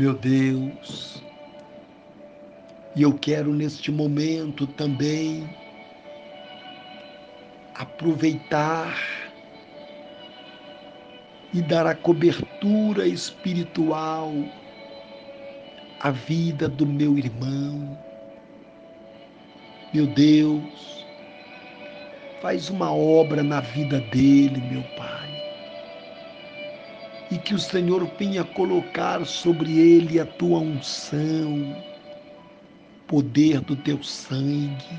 Meu Deus, e eu quero neste momento também aproveitar e dar a cobertura espiritual à vida do meu irmão. Meu Deus, faz uma obra na vida dele, meu Pai. E que o Senhor venha colocar sobre ele a tua unção, poder do teu sangue.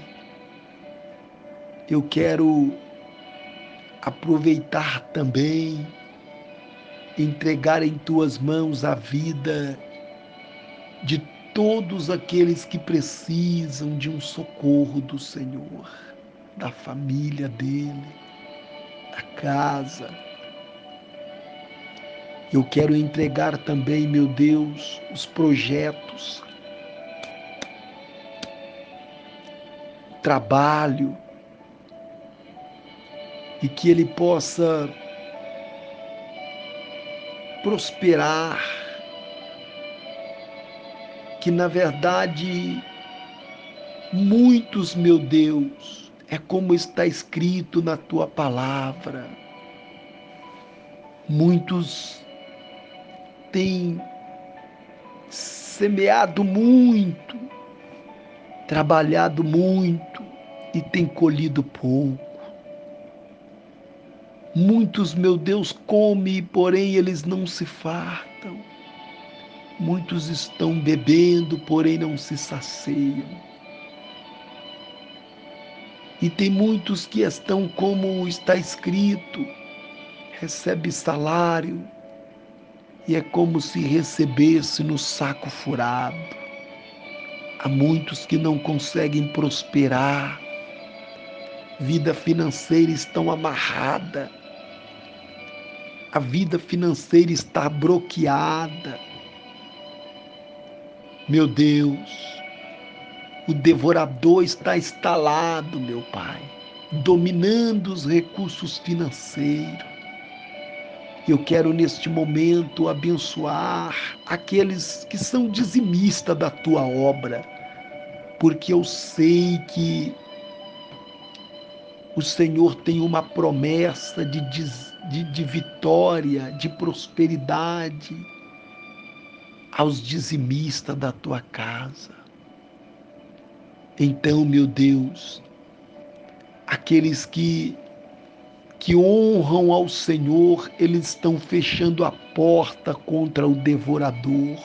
Eu quero aproveitar também, entregar em tuas mãos a vida de todos aqueles que precisam de um socorro do Senhor, da família dele, da casa. Eu quero entregar também, meu Deus, os projetos, trabalho, e que ele possa prosperar, que na verdade muitos, meu Deus, é como está escrito na tua palavra, muitos têm semeado muito, trabalhado muito e têm colhido pouco. Muitos, meu Deus, comem, porém eles não se fartam. Muitos estão bebendo, porém não se saciam. E tem muitos que estão como está escrito, recebe salário, e é como se recebesse no saco furado. Há muitos que não conseguem prosperar, vida financeira estão amarrada a vida financeira está bloqueada. Meu Deus, o devorador está instalado, meu Pai, dominando os recursos financeiros. Eu quero neste momento abençoar aqueles que são dizimistas da tua obra, porque eu sei que o Senhor tem uma promessa de, de, de vitória, de prosperidade aos dizimistas da tua casa. Então, meu Deus, aqueles que que honram ao Senhor, eles estão fechando a porta contra o devorador.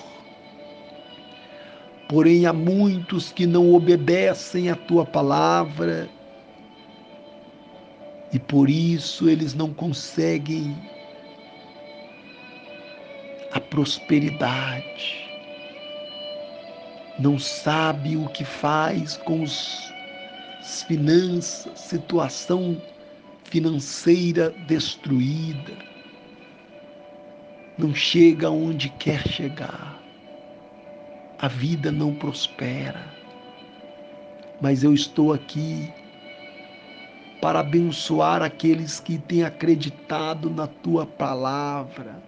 Porém, há muitos que não obedecem à tua palavra e por isso eles não conseguem a prosperidade. Não sabe o que faz com as finanças, situação financeira destruída. Não chega onde quer chegar. A vida não prospera. Mas eu estou aqui para abençoar aqueles que têm acreditado na tua palavra.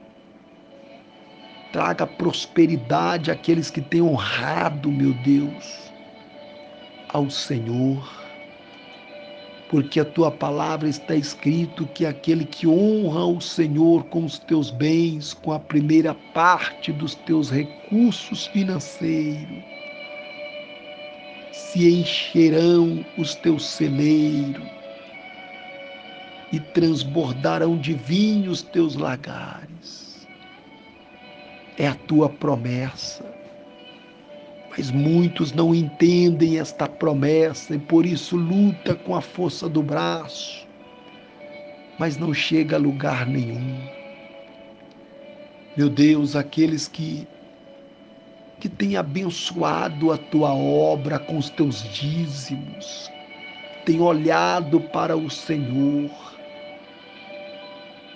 Traga prosperidade àqueles que têm honrado, meu Deus, ao Senhor. Porque a tua palavra está escrito que aquele que honra o Senhor com os teus bens, com a primeira parte dos teus recursos financeiros, se encherão os teus celeiros e transbordarão de vinho os teus lagares. É a tua promessa. Mas muitos não entendem esta promessa e por isso luta com a força do braço, mas não chega a lugar nenhum. Meu Deus, aqueles que que têm abençoado a tua obra com os teus dízimos, têm olhado para o Senhor,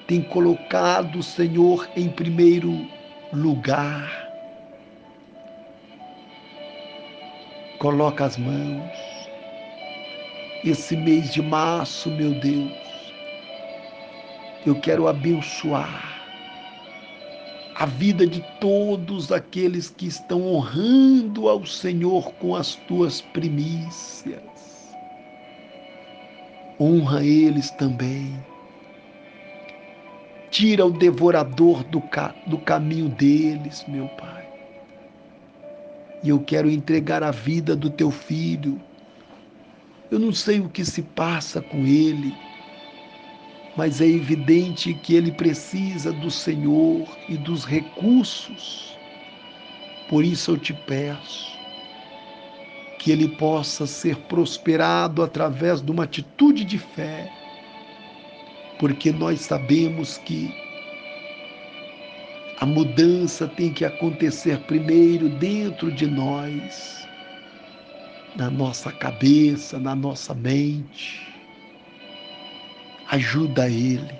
tem colocado o Senhor em primeiro lugar. Coloca as mãos. Esse mês de março, meu Deus, eu quero abençoar a vida de todos aqueles que estão honrando ao Senhor com as tuas primícias. Honra eles também. Tira o devorador do, ca do caminho deles, meu Pai. E eu quero entregar a vida do teu filho. Eu não sei o que se passa com ele mas é evidente que ele precisa do Senhor e dos recursos. Por isso eu te peço que ele possa ser prosperado através de uma atitude de fé, porque nós sabemos que a mudança tem que acontecer primeiro dentro de nós, na nossa cabeça, na nossa mente ajuda ele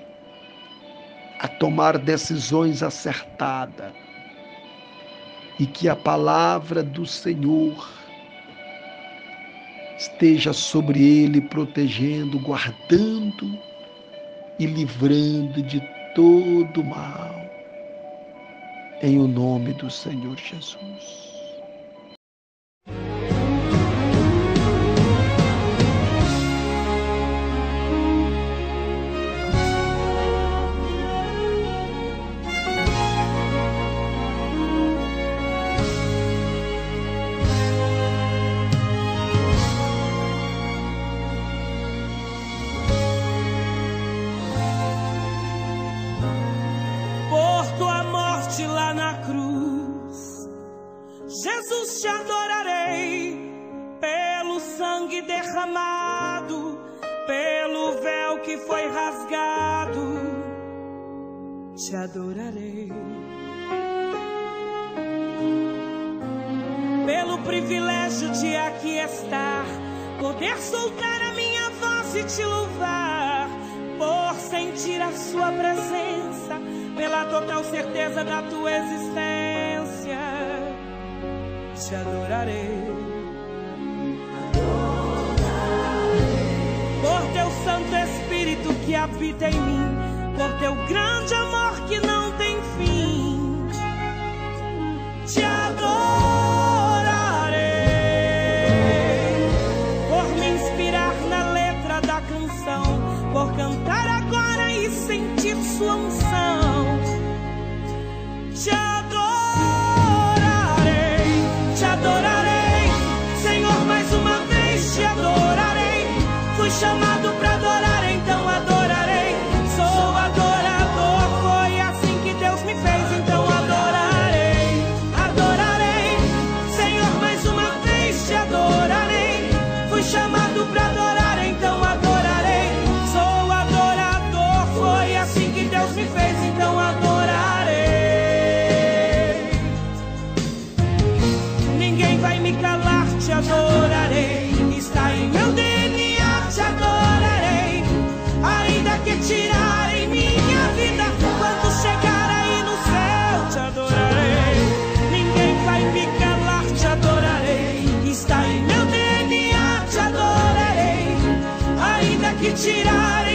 a tomar decisões acertadas e que a palavra do Senhor esteja sobre ele, protegendo, guardando e livrando de todo mal. Em o nome do Senhor Jesus. Te adorarei pelo sangue derramado, pelo véu que foi rasgado. Te adorarei. Pelo privilégio de aqui estar, poder soltar a minha voz e te louvar, por sentir a sua presença, pela total certeza da tua existência te adorarei. Por teu Santo Espírito que habita em mim, por teu grande amor que não chamar. Minha